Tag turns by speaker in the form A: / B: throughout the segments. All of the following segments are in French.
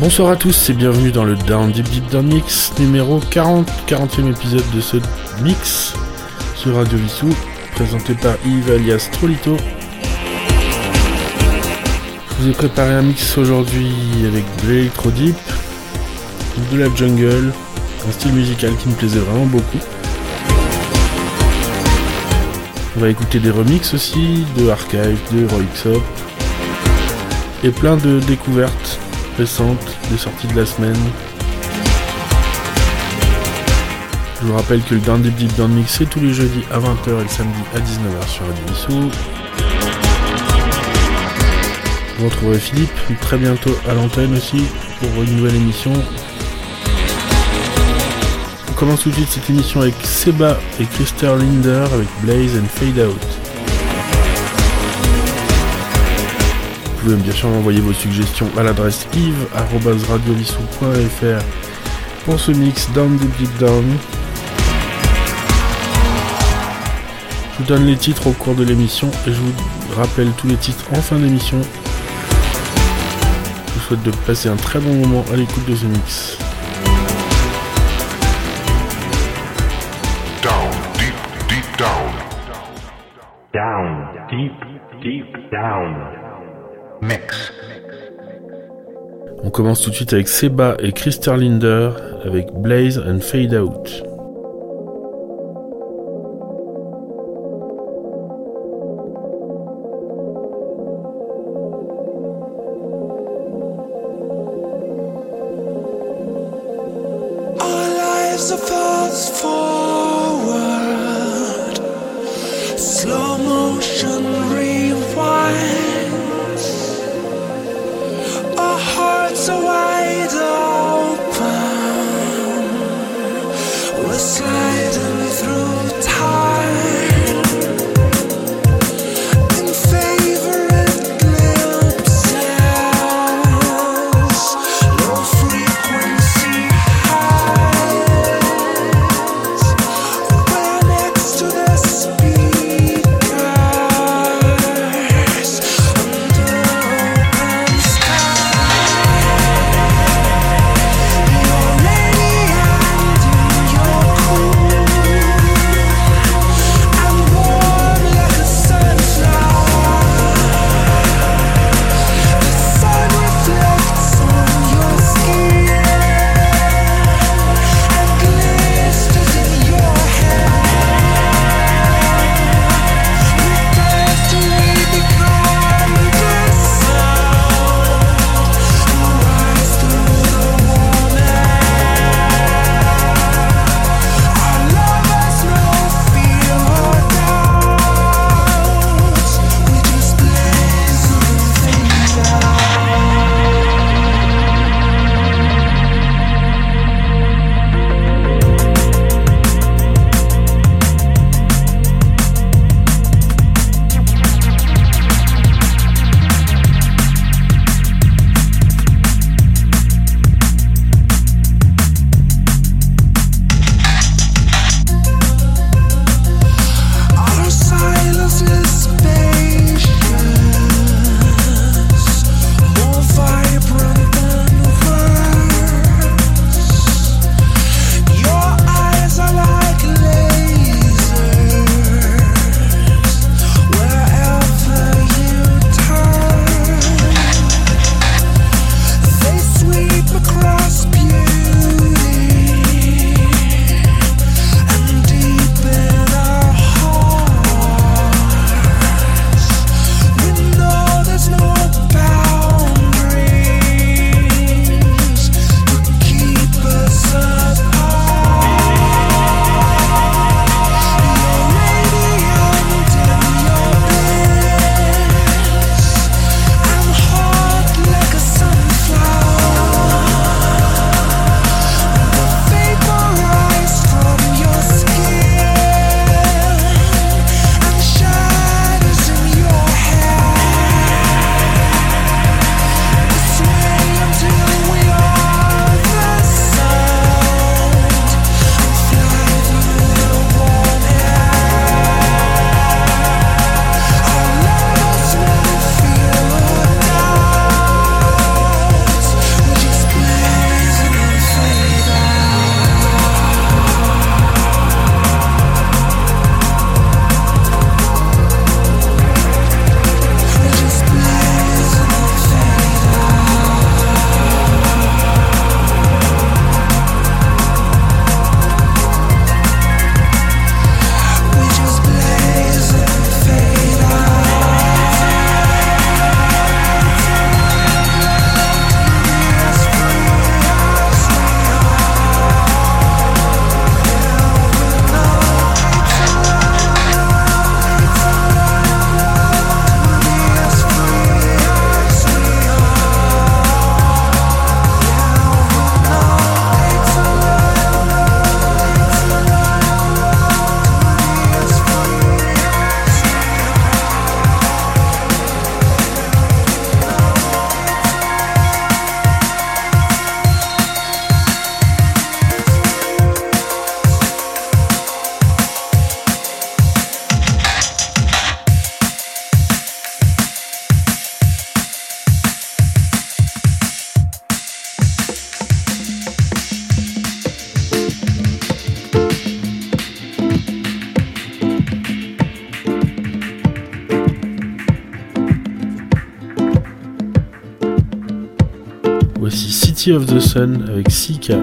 A: Bonsoir à tous et bienvenue dans le Down Deep Deep Down Mix numéro 40, 40e épisode de ce mix sur Radio Vissou, présenté par Yves alias Trolito. Je vous ai préparé un mix aujourd'hui avec de l'électro deep, de la jungle, un style musical qui me plaisait vraiment beaucoup. On va écouter des remixes aussi, de Archive, de Roixop, et plein de découvertes des sorties de la semaine. Je vous rappelle que le Down Deep Deep Down Mix c'est tous les jeudis à 20h et le samedi à 19h sur Radio Vissou. Vous retrouverez Philippe très bientôt à l'antenne aussi pour une nouvelle émission. On commence tout de suite cette émission avec Seba et Christer Linder avec Blaze and Fade Out. Pouvez bien sûr m'envoyer vos suggestions à l'adresse yves.radiovissou.fr pour ce mix Down Deep Deep Down. Je vous donne les titres au cours de l'émission et je vous rappelle tous les titres en fin d'émission. Je vous souhaite de passer un très bon moment à l'écoute de ce mix.
B: Down, deep, deep down.
C: Down, deep, deep down.
A: On commence tout de suite avec Seba et Christer Linder avec Blaze and Fade Out. City of the Sun avec Sika.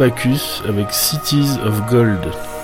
A: Avec Cities of Gold.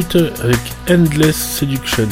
A: Avec Endless Seduction.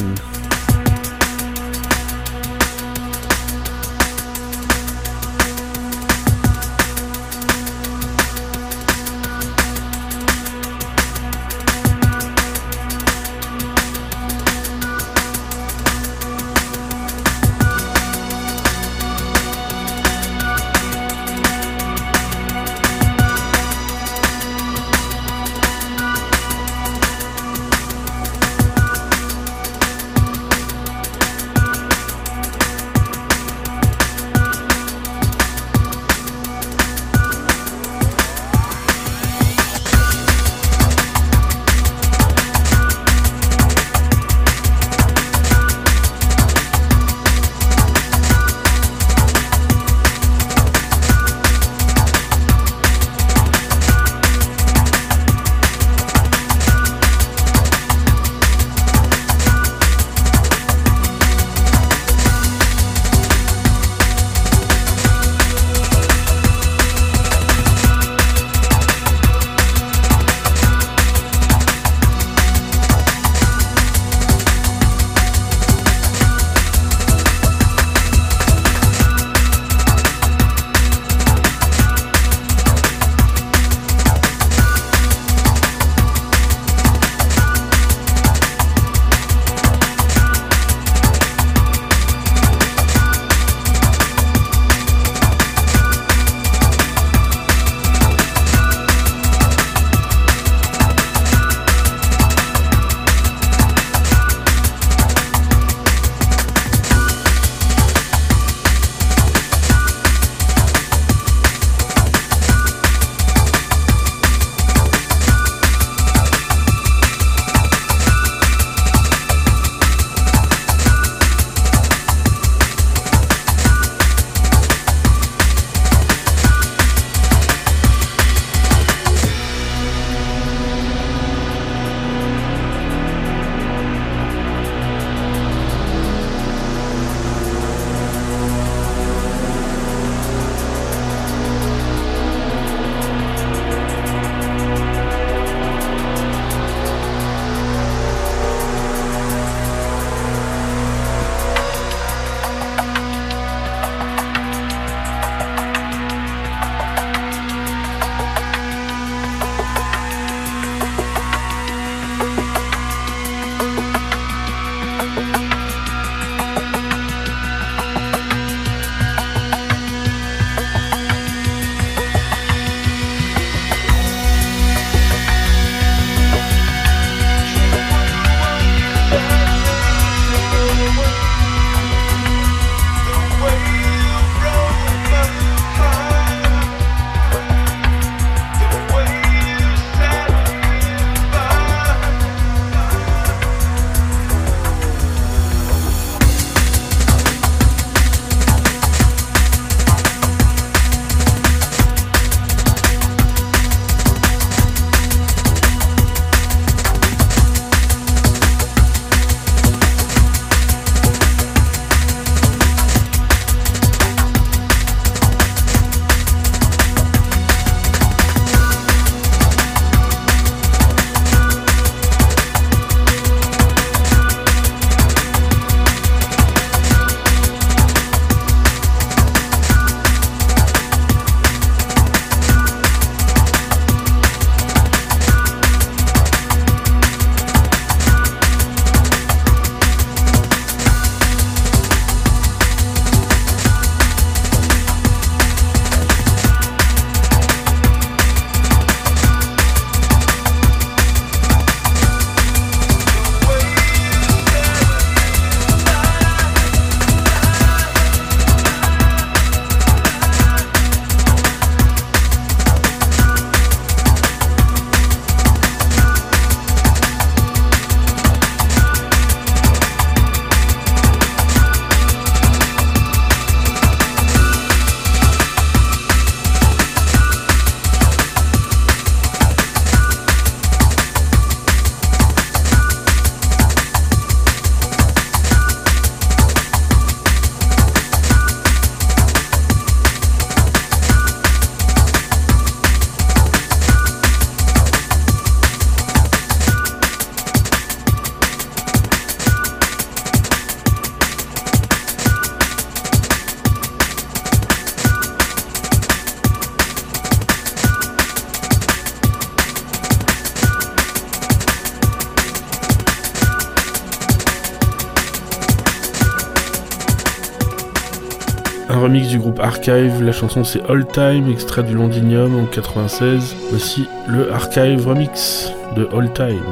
D: Archive, la chanson c'est All Time, extrait du Londinium en 96. Voici le Archive Remix de All Time.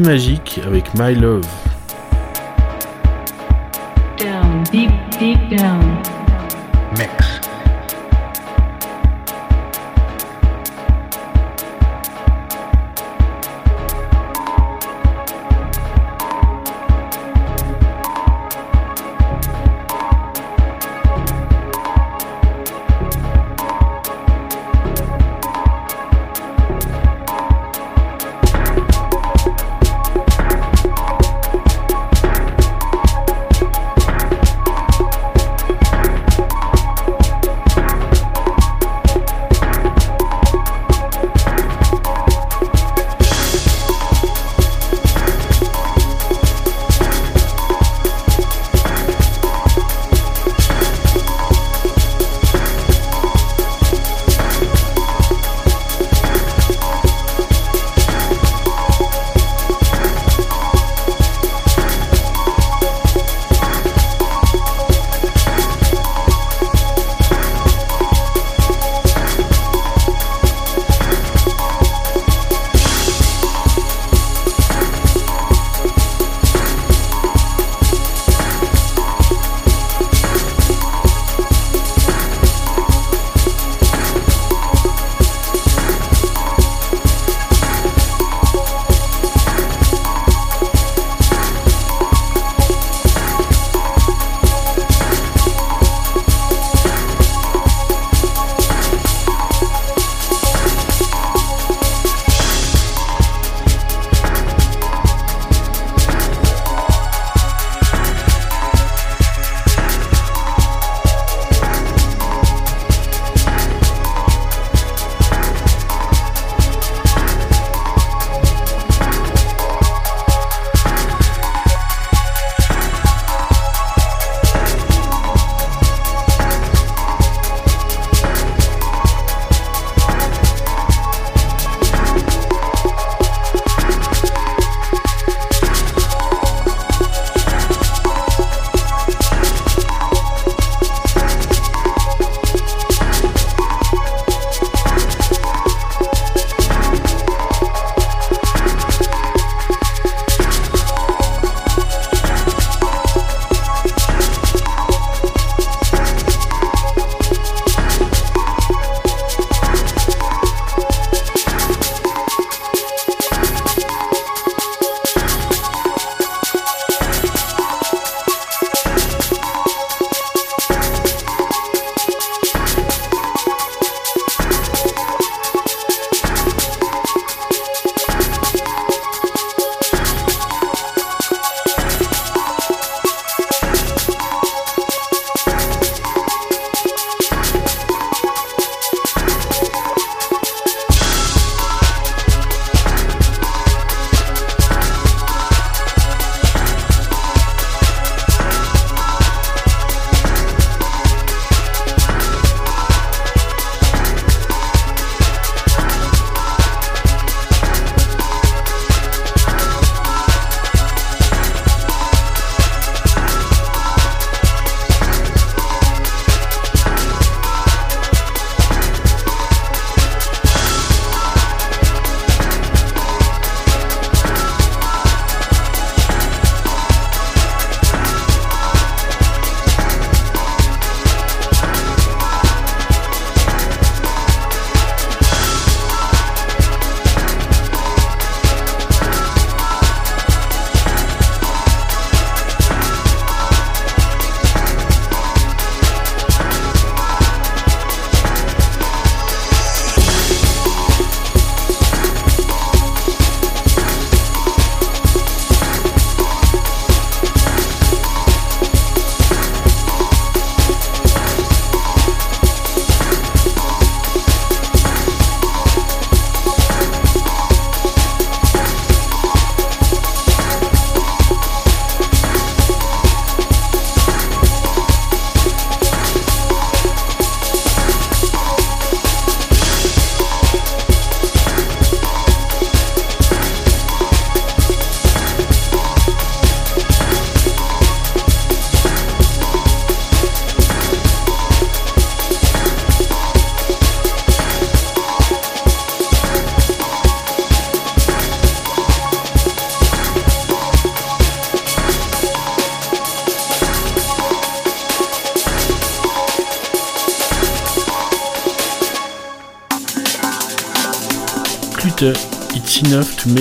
E: Magic avec My Love.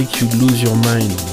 E: Make You Lose Your Mind.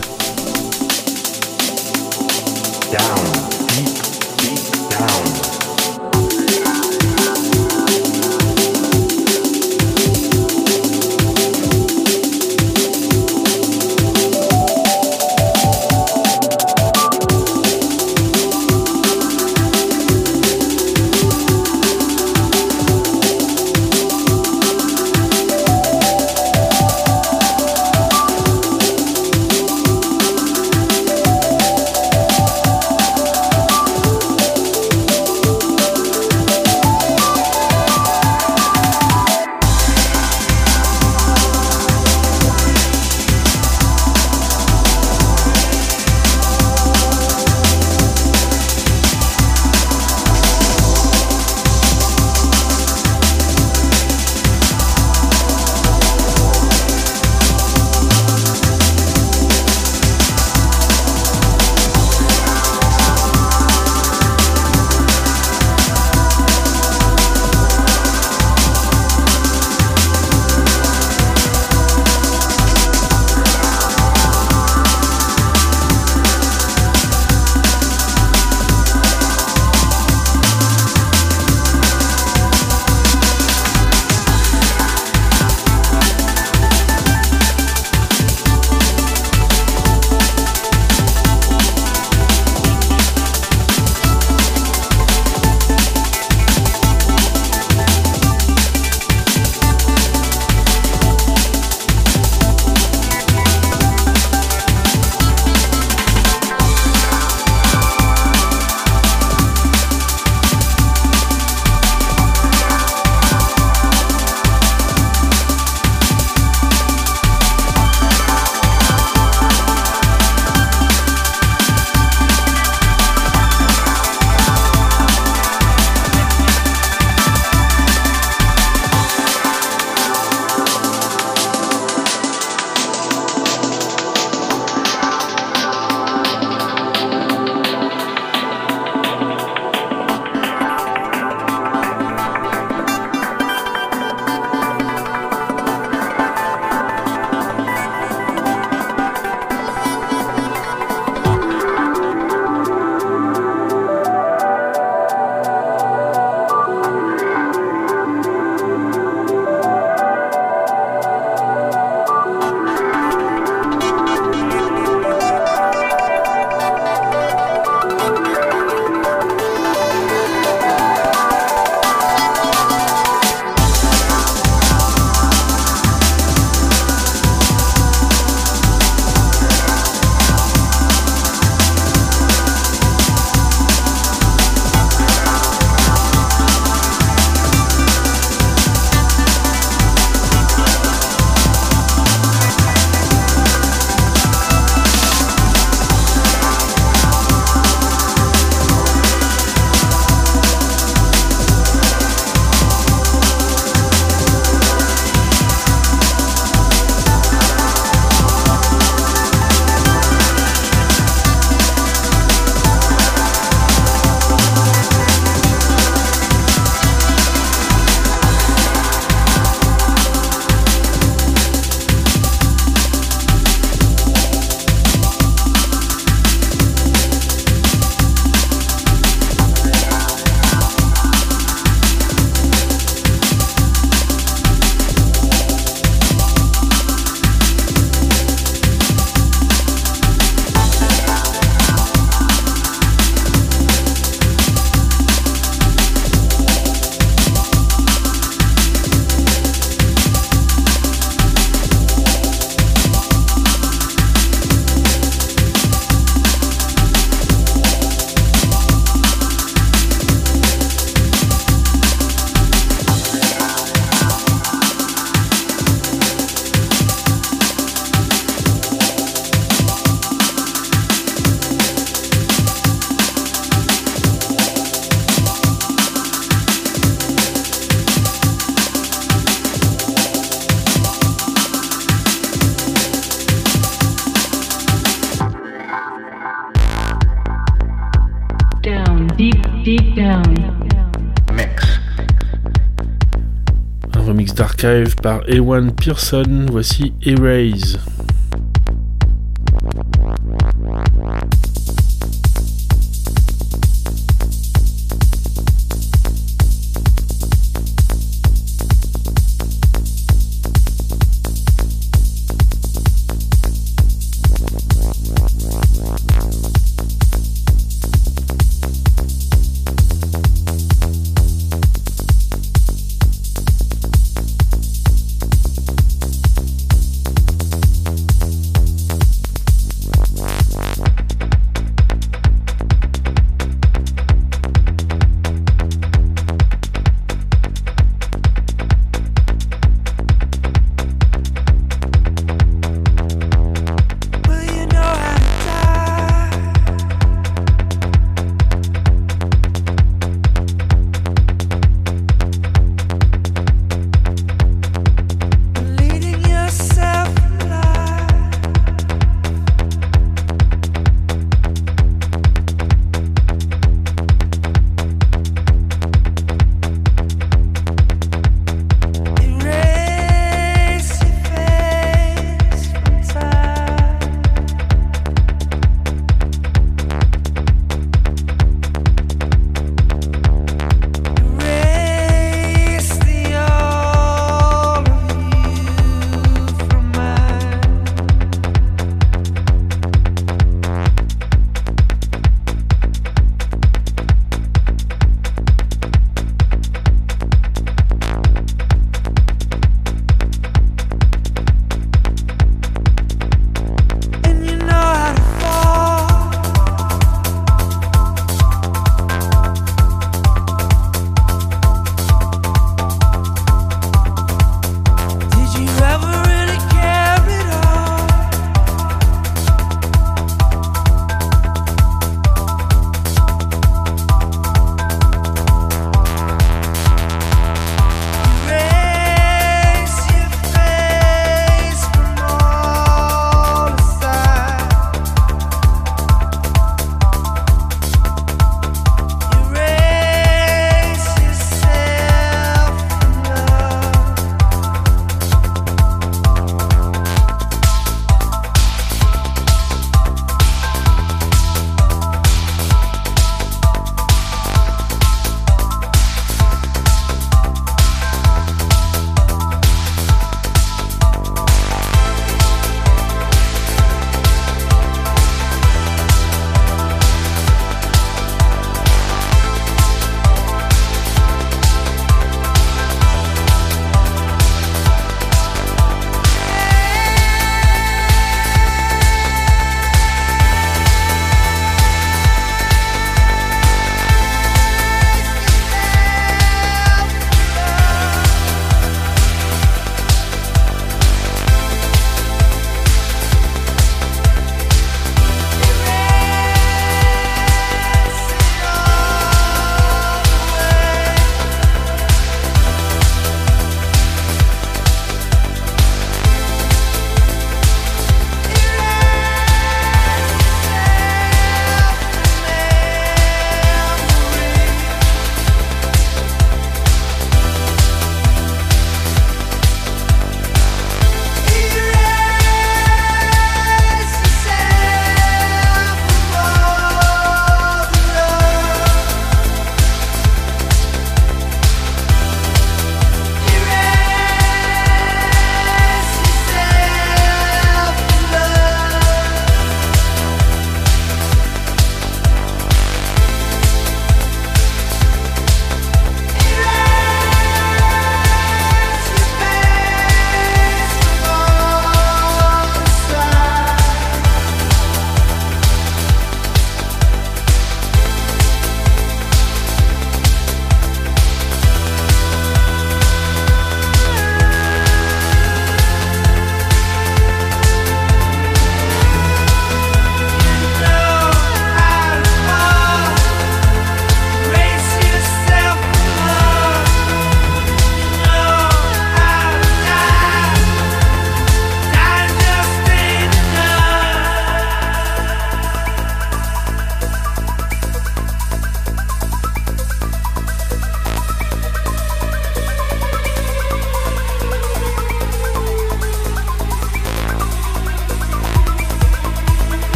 A: Par Ewan Pearson. Voici Erase.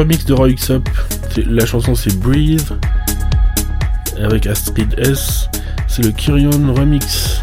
F: remix de Roy Xop. La chanson c'est Breathe avec Astrid S. C'est le Kyrion remix.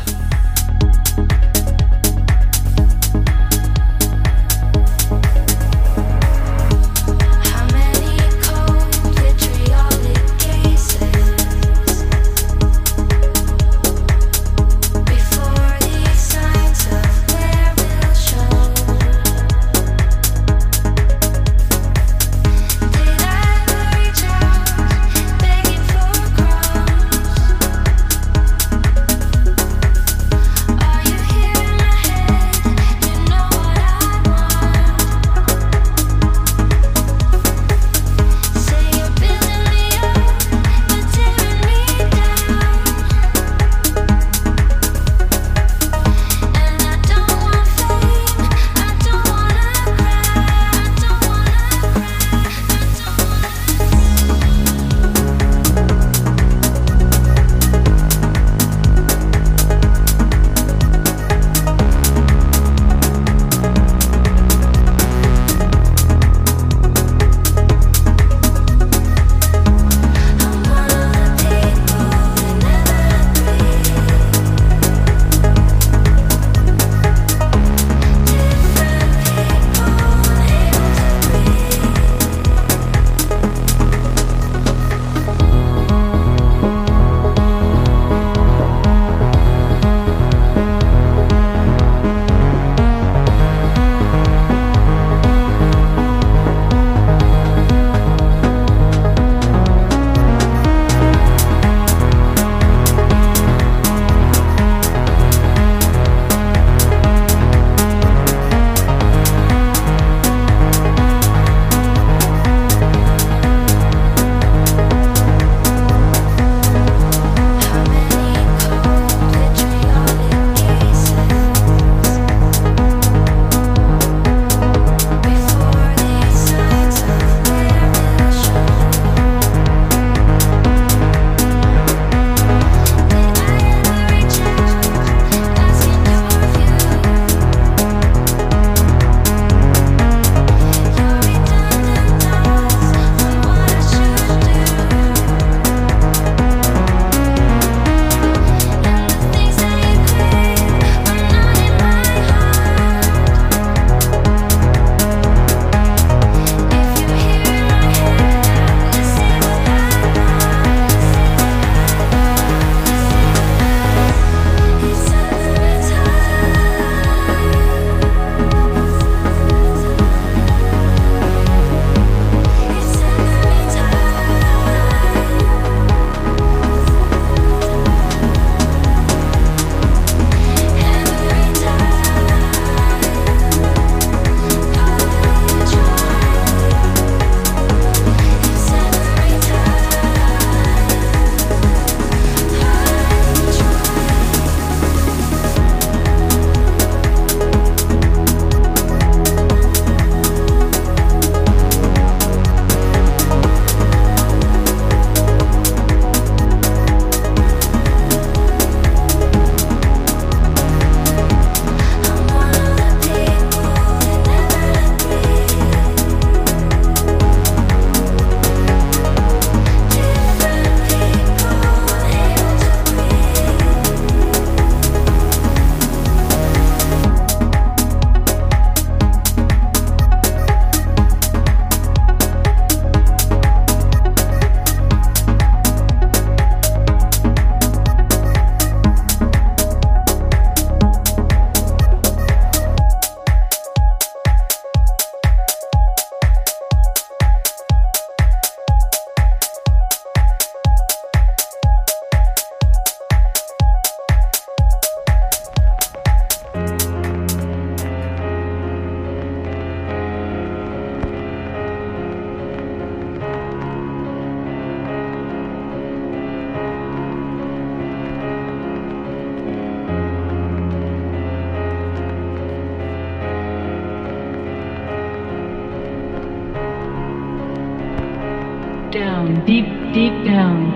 E: deep, deep down.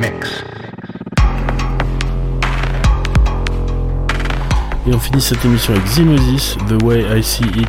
A: Mix.
F: Et on finit cette émission avec Zinosis, The Way I See It,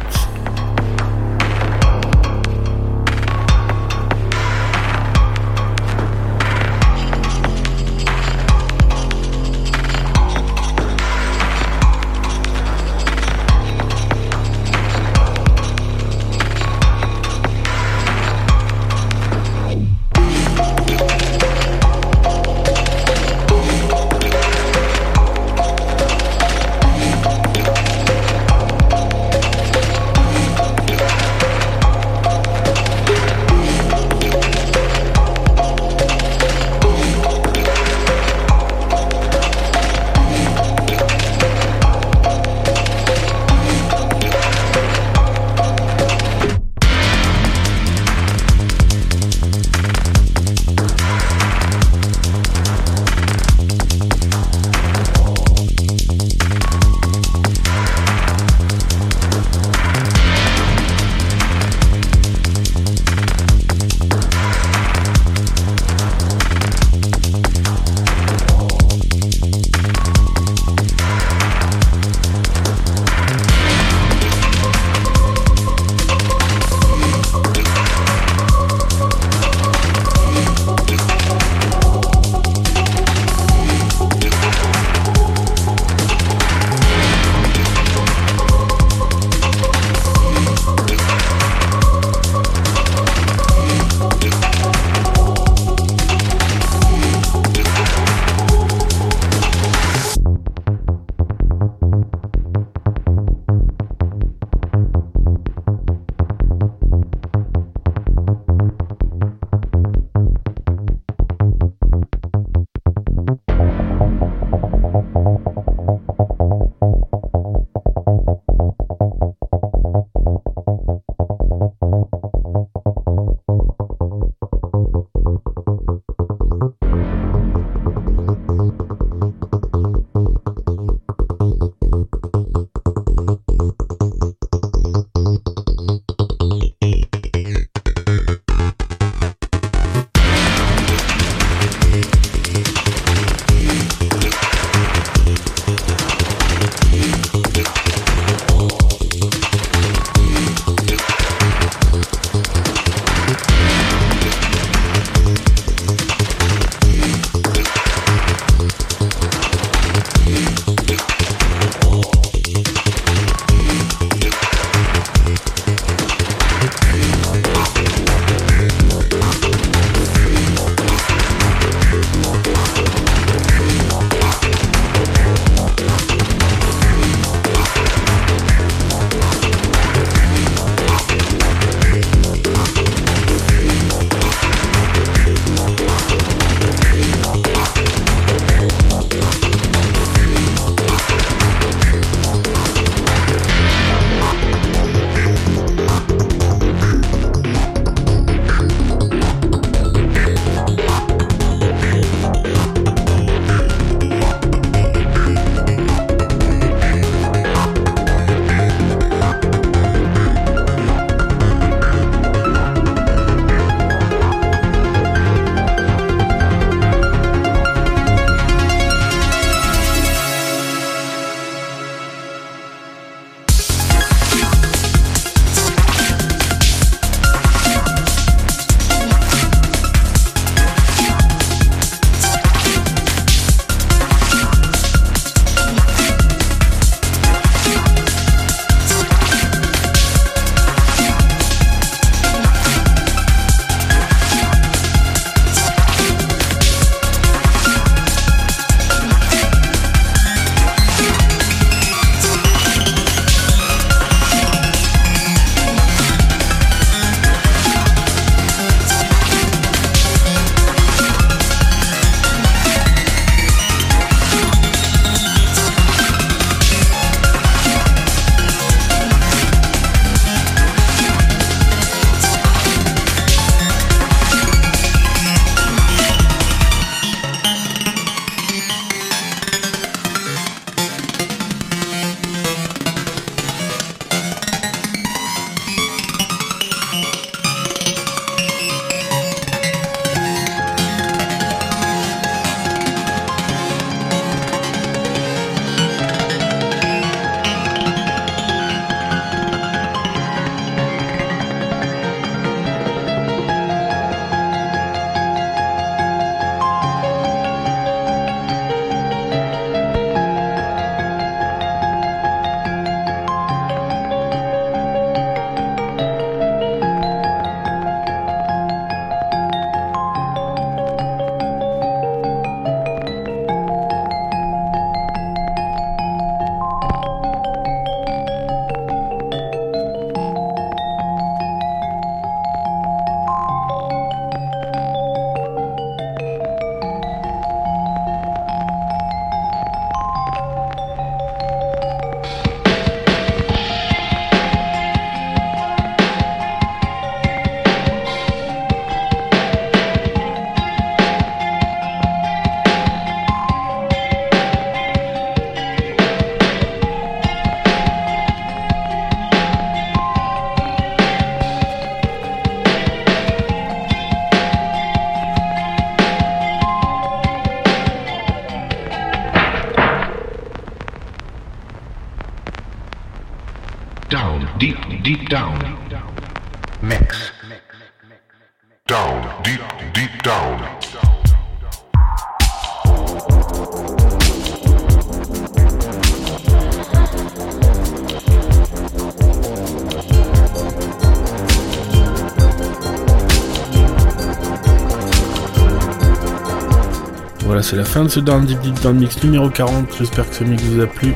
A: Voilà, c'est la fin de ce Down Deep Deep Down Mix numéro 40. J'espère que ce mix vous a plu.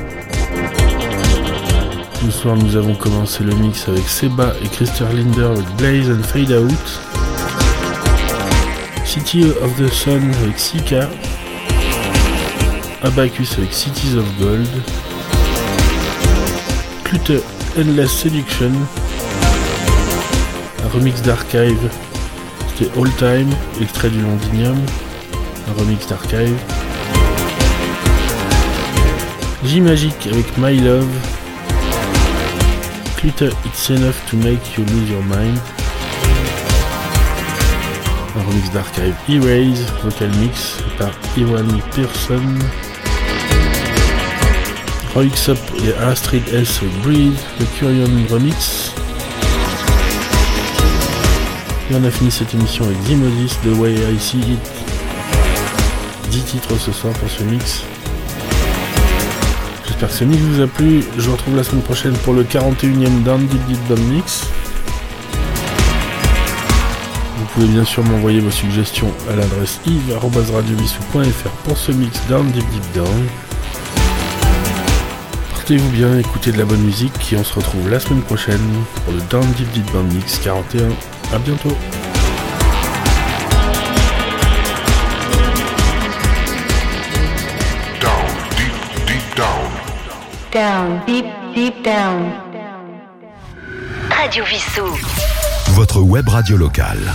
A: Ce soir, nous avons commencé le mix avec Seba et Christer Linder avec Blaze and Fade Out. City of the Sun avec Sika. Abacus avec Cities of Gold. Clutter Endless Seduction. Un remix d'Archive. C'était All Time, extrait du Londinium remix d'archive. J-Magic avec My Love. Clutter It's Enough to Make You Lose Your Mind. Un remix d'archive Erase, vocal mix par Iwan Pearson. Roy Up et Astrid S Breathe, le Curion remix. Et on a fini cette émission avec Zimosis, The Way I See It, 10 titres ce soir pour ce mix. J'espère que ce mix vous a plu. Je vous retrouve la semaine prochaine pour le 41ème Down Deep Deep Down Mix. Vous pouvez bien sûr m'envoyer vos suggestions à l'adresse yves.radiovissou.fr pour ce mix Down Deep Deep Down. Portez-vous bien, écoutez de la bonne musique et on se retrouve la semaine prochaine pour le Down Deep Deep Down Mix 41. A bientôt
E: Down, deep, deep down.
D: Radio Vissou.
G: Votre web radio locale.